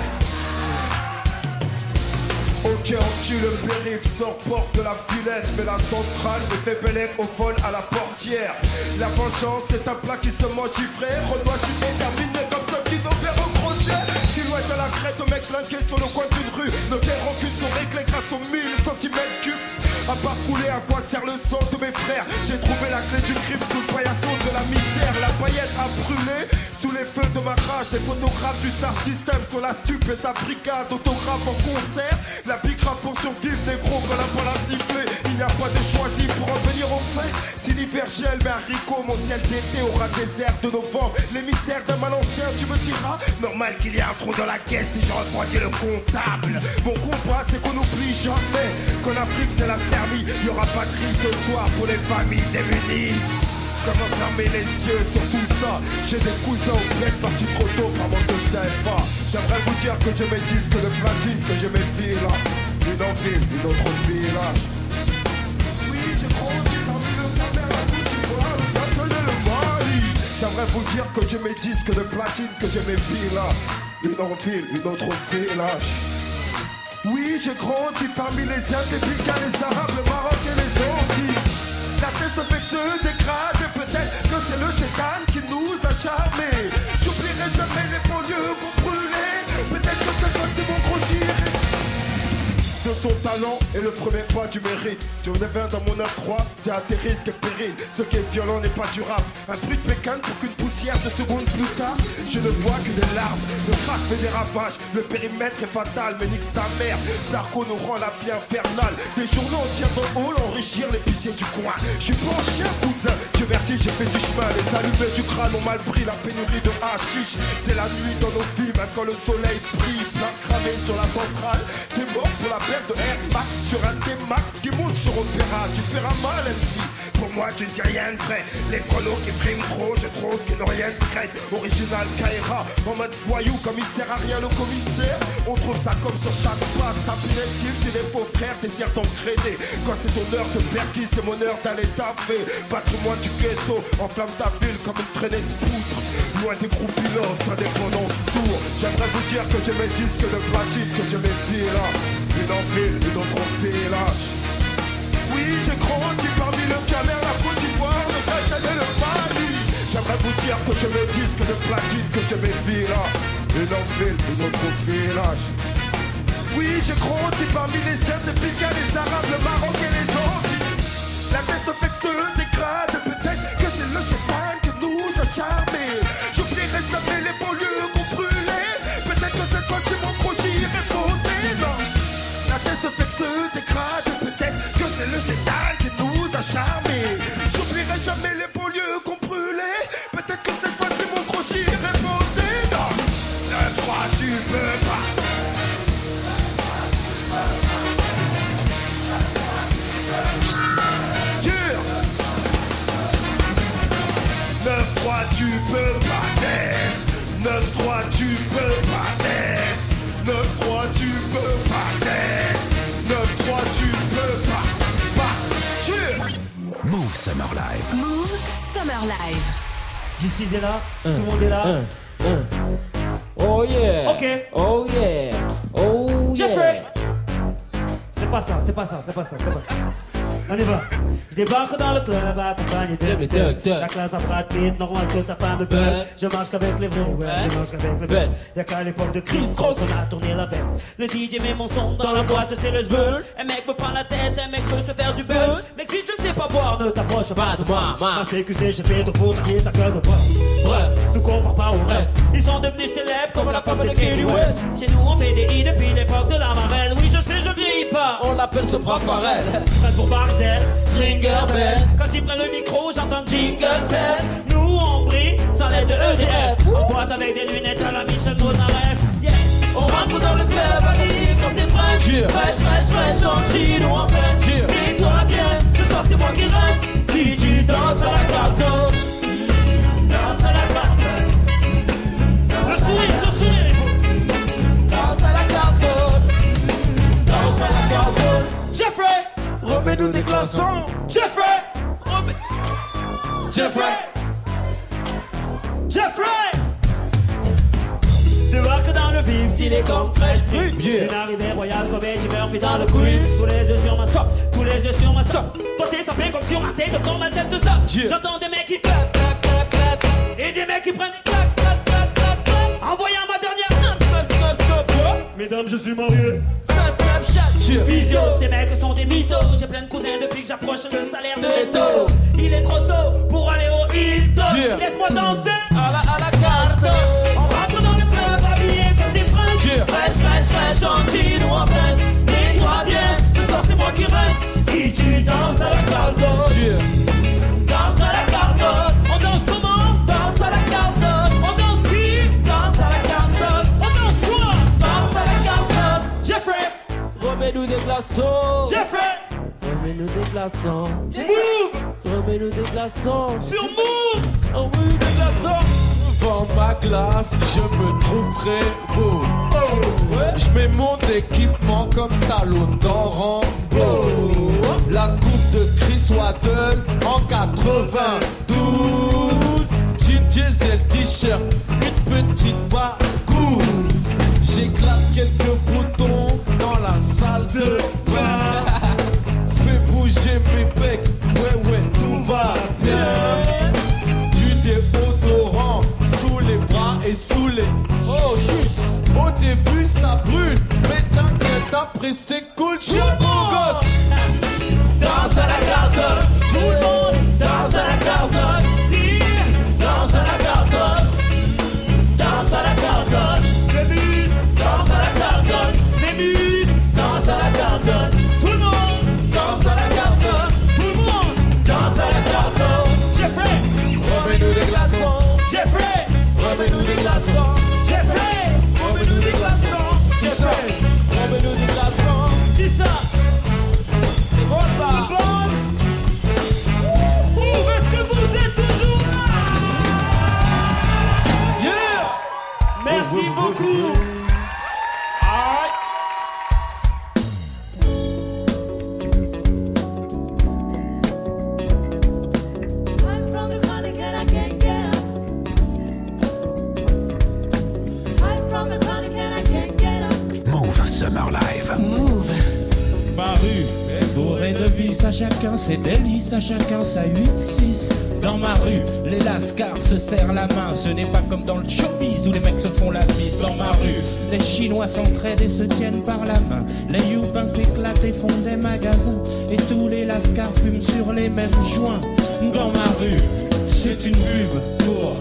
Ok, on tue le périph', sort porte de la Villette, mais la centrale me fait bellec au vol à la portière. La vengeance, c'est un plat qui se mange givré. Renoir, je suis la crête, mec flanqué sur le coin d'une rue. Fait rancune sont réglés grâce aux 1000 cm cubes. À part couler, à quoi sert le sang de mes frères J'ai trouvé la clé du crime sous le paillasson de la misère. La paillette a brûlé sous les feux de ma rage. Les photographes du Star System sur la stupe et sa brigade. Autographe en concert. La big rap pour survivre, négro, quand la balle a sifflé. Il n'y a pas de choisi pour en venir au fait. Si l'hiver gèle, mais haricot, mon ciel d'été aura des airs de novembre. Les mystères d'un mal ancien, tu me diras. Normal qu'il y ait un trou dans la si je refroidis le comptable? Mon combat, c'est qu'on n'oublie jamais qu'en Afrique, c'est la Serbie. Y aura pas de riz ce soir pour les familles démunies. Comment fermer les yeux sur tout ça? J'ai des cousins au bled partis trop tôt par manque de CFA J'aimerais vous dire que j'ai mes disques de platine, que j'ai mes villas Une en ville, une autre au village Oui, j'ai grandi parmi le la Côte d'Ivoire, le Gabon et le Mali J'aimerais vous dire que j'ai mes disques de platine, que j'ai mes villas Une en ville, une autre au village oui, j'ai grandi parmi les Indiens, les Bulgares, les Arabes, le Maroc et les Antilles. La tête fait que se dégrade et peut-être que c'est le chétan qui nous a charmés. J'oublierai jamais les banlieues qu'on brûlait. Peut-être que cette fois c'est mon gros son talent et le premier pas du mérite. Tu reviens dans mon 9-3, c'est à tes risques et périls. Ce qui est violent n'est pas durable. Un bruit de pécan pour qu'une poussière de secondes plus tard, je ne vois que des larmes. Le crack fait des ravages, le périmètre est fatal, mais nique sa mère. Sarko nous rend la vie infernale. Des journaux entiers dans le hall, enrichir l'épicier du coin. Je suis pas un chien, cousin. Dieu merci, j'ai fait du chemin. Les allumés du crâne ont mal pris la pénurie de hashish. C'est la nuit dans nos vies, quand le soleil brille. Place cramée sur la centrale. C'est mort pour la paire de Air Max sur un T-Max qui monte sur Opéra. Tu feras mal, MC. Pour moi, tu dis rien de vrai. Les chronos qui priment trop, je trouve qu'ils n'ont rien de secret. Original Kaira, en mode voyou, comme il sert à rien le commissaire. On trouve ça comme sur chaque passe. Tape une esquive si les faux frères désirent t'engrainer. Quand c'est ton heure de perquis, c'est mon heure d'aller taffer. Battre-moi du ghetto, enflamme ta ville comme une traînée de poudre. Loin des groupes pilotes, indépendance tour. J'aimerais vous dire que j'ai mes disques de platine, que j'ai mes villas. Oui, j'ai grandi parmi le camère, la faute d'Ivoire, le caisse et le paradis. J'aimerais vous dire que je mes disque de platine, que j'ai mes villas, et d'entrée et d'en profiter lâche. Oui, j'ai grandi parmi les siens, des Pica, les Arabes, le Maroc et les Antilles. La tête fait que se dégrade, peut-être que c'est le chétan qui nous acharne. Move Summer Live. Move Summer Live. D'ici est là, tout le monde est là. Oh yeah. Ok. Oh yeah. Oh yeah. Jeffrey C'est pas ça, c'est pas ça, c'est pas ça, c'est pas ça. On y va. Je débarque dans le club accompagné de mes. La classe à Brad Pitt, normal que ta femme me peur. Je marche qu'avec les vrais, ouais, je marche qu'avec les bêtes. Y'a qu'à l'époque de Chris Cross qu'on a tourné la veste. Le DJ met mon son dans la boîte, c'est le sbeul. Un mec me prend la tête, un mec veut se faire du buzz. Mec, si tu ne sais pas boire, ne t'approche pas de moi. Ma CQC, j'ai fait de pour tailler ta gueule de bois. Bref, ne compare pas au reste. Ils sont devenus célèbres comme la femme de Kanye West. Chez nous, on fait des hits depuis l'époque de la marelle. Oui, je sais, je vieillis pas. On l'appelle Sopra Farel. Fred pour Stringer Bell. Quand il prend le micro, j'entends Jingle Bell. Nous, on brille sans l'aide de EDF. En boîte avec des lunettes à la Michel Polnareff. Yes, on rentre dans le club habillé comme des princes. Yeah. Fresh, fresh, fresh, en jean ou en veste. Yeah. Dis-toi bien, ce soir c'est moi qui reste. Si tu danses à la carte, Remets-nous des glaçons. Jeffrey, remets. Jeffrey. Jeffrey Je débarque dans le vif, il est comme fraîche prise Yeah. Une arrivée royale comme Eddie Murphy dans le quiz Tous les yeux sur ma sope, tous les yeux sur ma sope Toi t'es sapé comme si on ratait de ton ma tête de ça Yeah. J'entends des mecs qui clap, clap, clap, clap Et des mecs qui prennent des clap, Mesdames, je suis marié. Snap, snap, chat Yeah. Visio, ces mecs sont des mythos. J'ai plein de cousins depuis que j'approche le salaire de Eto Il est trop tôt pour aller au Hilton. Yeah. Laisse-moi danser Remets-nous des glaçons. Jeffrey Remets-nous des glaçons. Move Remets-nous des glaçons. Sur Move Remets-nous des glaçons. Devant ma glace, je me trouve très beau. Oh, Je mets mon équipement comme Stallone dans Rambo. La coupe de Chris Waddle en 92. Jean diesel, t-shirt, une petite bagousse. J'éclate quelques boutons la salle de bain. Fais bouger mes becs, ouais ouais, tout va bien. Du déodorant sous les bras et sous les. Oh chut! Au début ça brûle, mais t'inquiète, après c'est cool. Je suis gosse! Danse à la carte, ses délices, à chacun sa 8-6. Dans ma rue, les lascars se serrent la main. Ce n'est pas comme dans le showbiz où les mecs se font la bise. Dans ma rue, les Chinois s'entraident et se tiennent par la main. Les Youpins s'éclatent et font des magasins. Et tous les lascars fument sur les mêmes joints. Dans ma rue, c'est une pub pour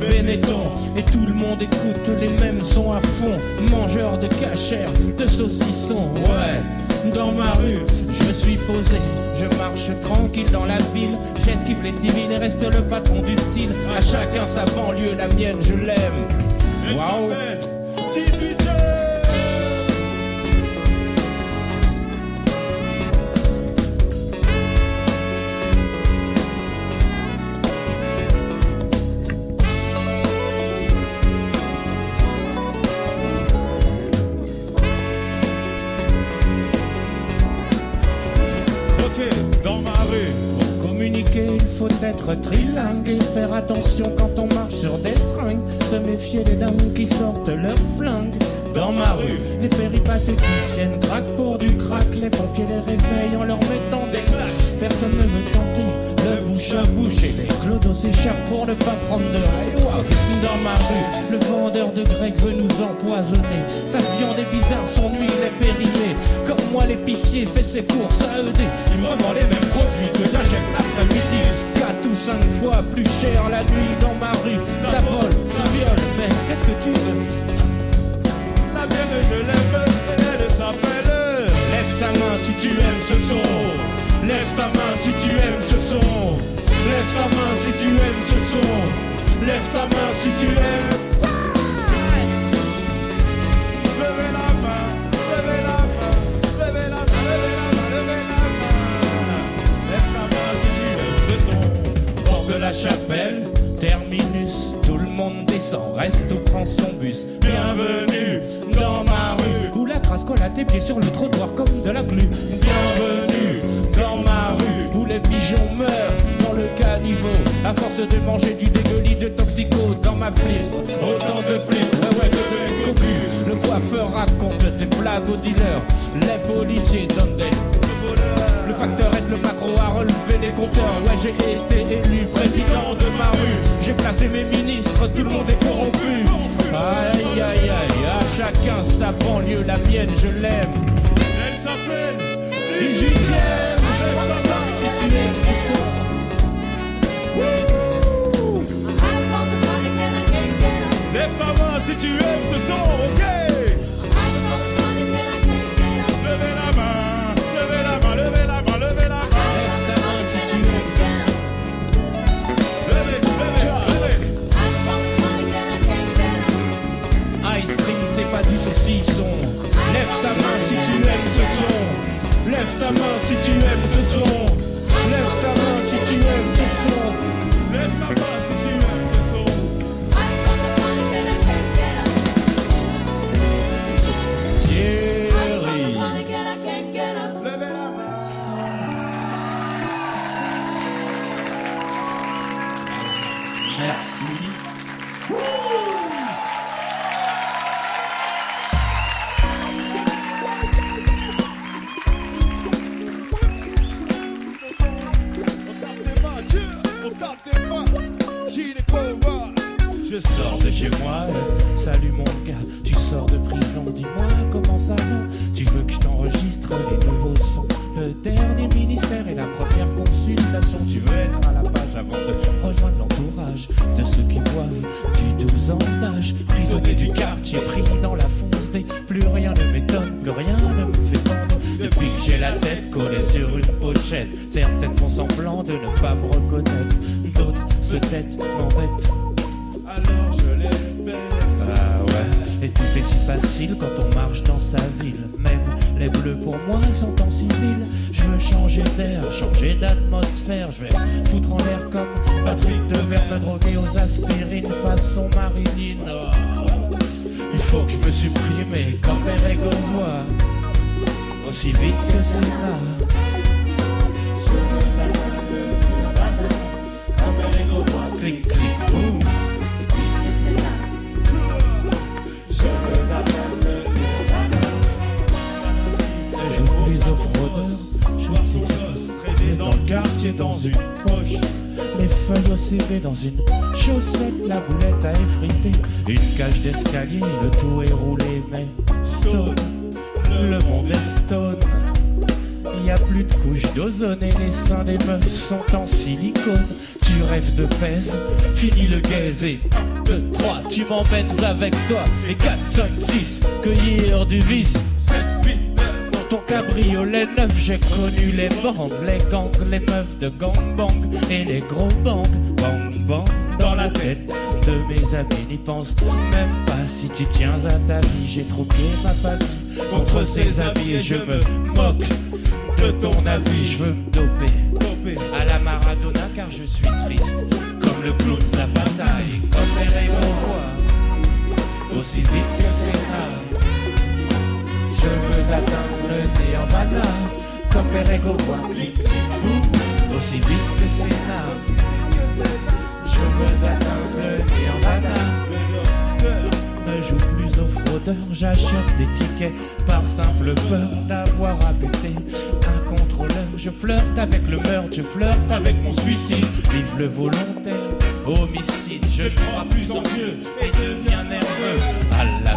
Benetton Et tout le monde écoute les mêmes sons à fond Mangeur de cachère, de saucissons Ouais, dans ma rue, je suis posé Je marche tranquille dans la ville, j'esquive les civils et reste le patron du style. À chacun sa banlieue, la mienne, je l'aime. Waouh! Trilingue et faire attention quand on marche sur des seringues. Se méfier des dingues qui sortent leurs flingues. Dans ma rue, les péripatéticiennes craquent pour du crack. Les pompiers les réveillent en leur mettant des claques. Personne ne veut tenter le bouche à bouche et les clodos s'échappent pour ne pas prendre de haïwa. Dans ma rue, le vendeur de grec veut nous empoisonner. Sa viande est bizarre, son huile est périmée. Comme moi, l'épicier fait ses courses à ED. Il me revend les mêmes produits que j'achète l'après-midi. 4 ou 5 fois plus cher la nuit dans ma rue. Ça vole, ça viole, mais qu'est-ce que tu veux? La mienne, je l'aime, elle s'appelle. Lève ta main si tu aimes ce son. Lève ta main si tu aimes ce son. Lève ta main si tu aimes ce son. Lève ta main si tu aimes la chapelle, terminus, tout le monde descend, reste ou prend son bus. Bienvenue dans ma rue, où la crasse colle à tes pieds sur le trottoir comme de la glu. Bienvenue dans ma rue, où les pigeons meurent dans le caniveau. À force de manger du dégueulis de toxico dans ma flip, autant de flip, ouais de cocu. Le coiffeur raconte des blagues aux dealers, les policiers donnent des facteur aide le macro à relever les compteurs. Ouais, j'ai été élu président de ma rue. J'ai placé mes ministres, tout le monde est corrompu. Aïe, aïe, aïe, à chacun sa banlieue, la mienne, je l'aime. Elle s'appelle 18ème. Si tu aimes, tu sors. Lève ta main si tu aimes ce son, son. Lève fini le gaze et 2, 3, tu m'emmènes avec toi. Et 4, 5, 6, cueillir du vice. 7, 8, 9, ton cabriolet neuf. J'ai connu les bandes, les gangs, les meufs de gangbang et les gros bangs. Bang bang dans la tête de mes amis. N'y pense même pas si tu tiens à ta vie. J'ai troqué ma famille contre ses amis et je me moque de ton avis. Je veux me doper à la Maradona car je suis triste le clown Zapata et comme les aussi vite que Sénat. Je veux atteindre le nirvana comme Perego voit clic aussi vite que Sénat. Je veux atteindre le nirvana. Ne joue plus aux fraudeurs, j'achète des tickets par simple peur d'avoir à buter un. Je flirte avec le meurtre, je flirte avec mon suicide. Vive le volontaire, homicide, je crois plus en Dieu et deviens nerveux.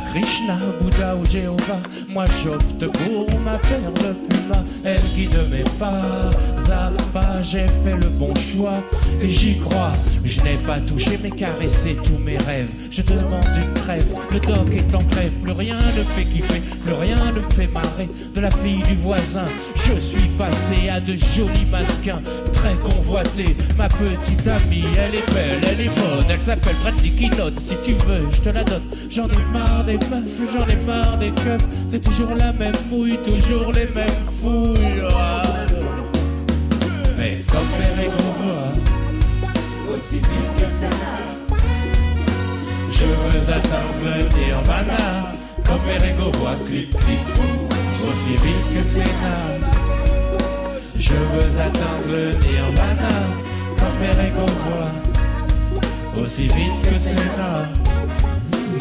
Krishna, Bouddha ou Jéhovah, moi j'opte pour ma perle puma, elle guide mes pas à. J'ai fait le bon choix j'y crois. Je n'ai pas touché mais caressé tous mes rêves. Je demande une trêve, le doc est en grève, plus rien ne fait kiffer, plus rien ne fait marrer. De la fille du voisin, je suis passé à de jolis mannequins, très convoités. Ma petite amie, elle est belle, elle est bonne, elle s'appelle Bradley Keynote. Si tu veux, je te la donne. J'en ai marre des meufs, j'en ai marre des keufs. C'est toujours la même mouille, toujours les mêmes fouilles. Mais comme les voit, aussi vite que ça. Je veux atteindre le nirvana, comme Erego voit clic clic aussi vite que Sénat. Je veux atteindre le nirvana, comme Erego voit, aussi vite que Sénat.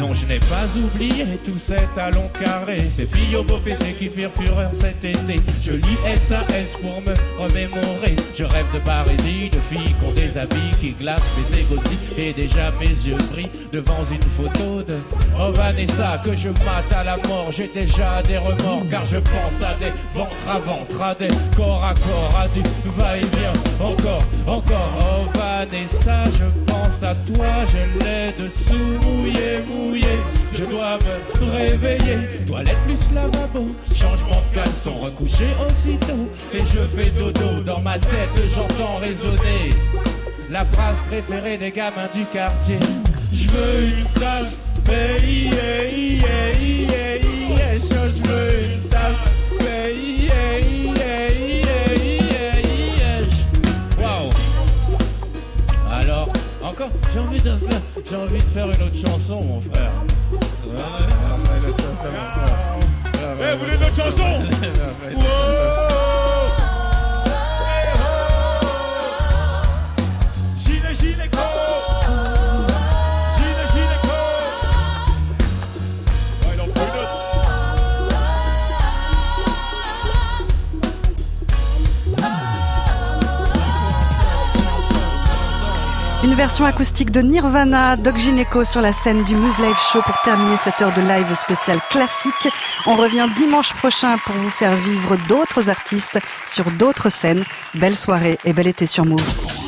Non, je n'ai pas oublié tous ces talons carrés, ces filles au beau fessé qui firent fureur cet été. Je lis SAS pour me remémorer. Je rêve de barésie, de filles qui ont des habits qui glacent mes égostis. Et déjà mes yeux brillent devant une photo de Oh Vanessa que je mate à la mort. J'ai déjà des remords car je pense à des ventres à ventre, à des corps à corps, à du va-et-vient. Encore, encore, oh Vanessa, je pense à toi. Je l'ai dessous mouillé, mouillé. Je dois me réveiller. Toilette plus lavabo, changement de caleçon, recouché aussitôt. Et je fais dodo dans ma tête, j'entends résonner la phrase préférée des gamins du quartier. Je veux une tasse, mais yeah, yeah, yeah, yeah. Je veux une encore, j'ai envie de faire, j'ai envie de faire une autre chanson, mon frère. Ouais, ouais. Eh, une autre chanson? Gilet, Une version acoustique de Nirvana, Doc Gineco sur la scène du Move Live Show pour terminer cette heure de live spéciale classique. On revient dimanche prochain pour vous faire vivre d'autres artistes sur d'autres scènes. Belle soirée et bel été sur Move.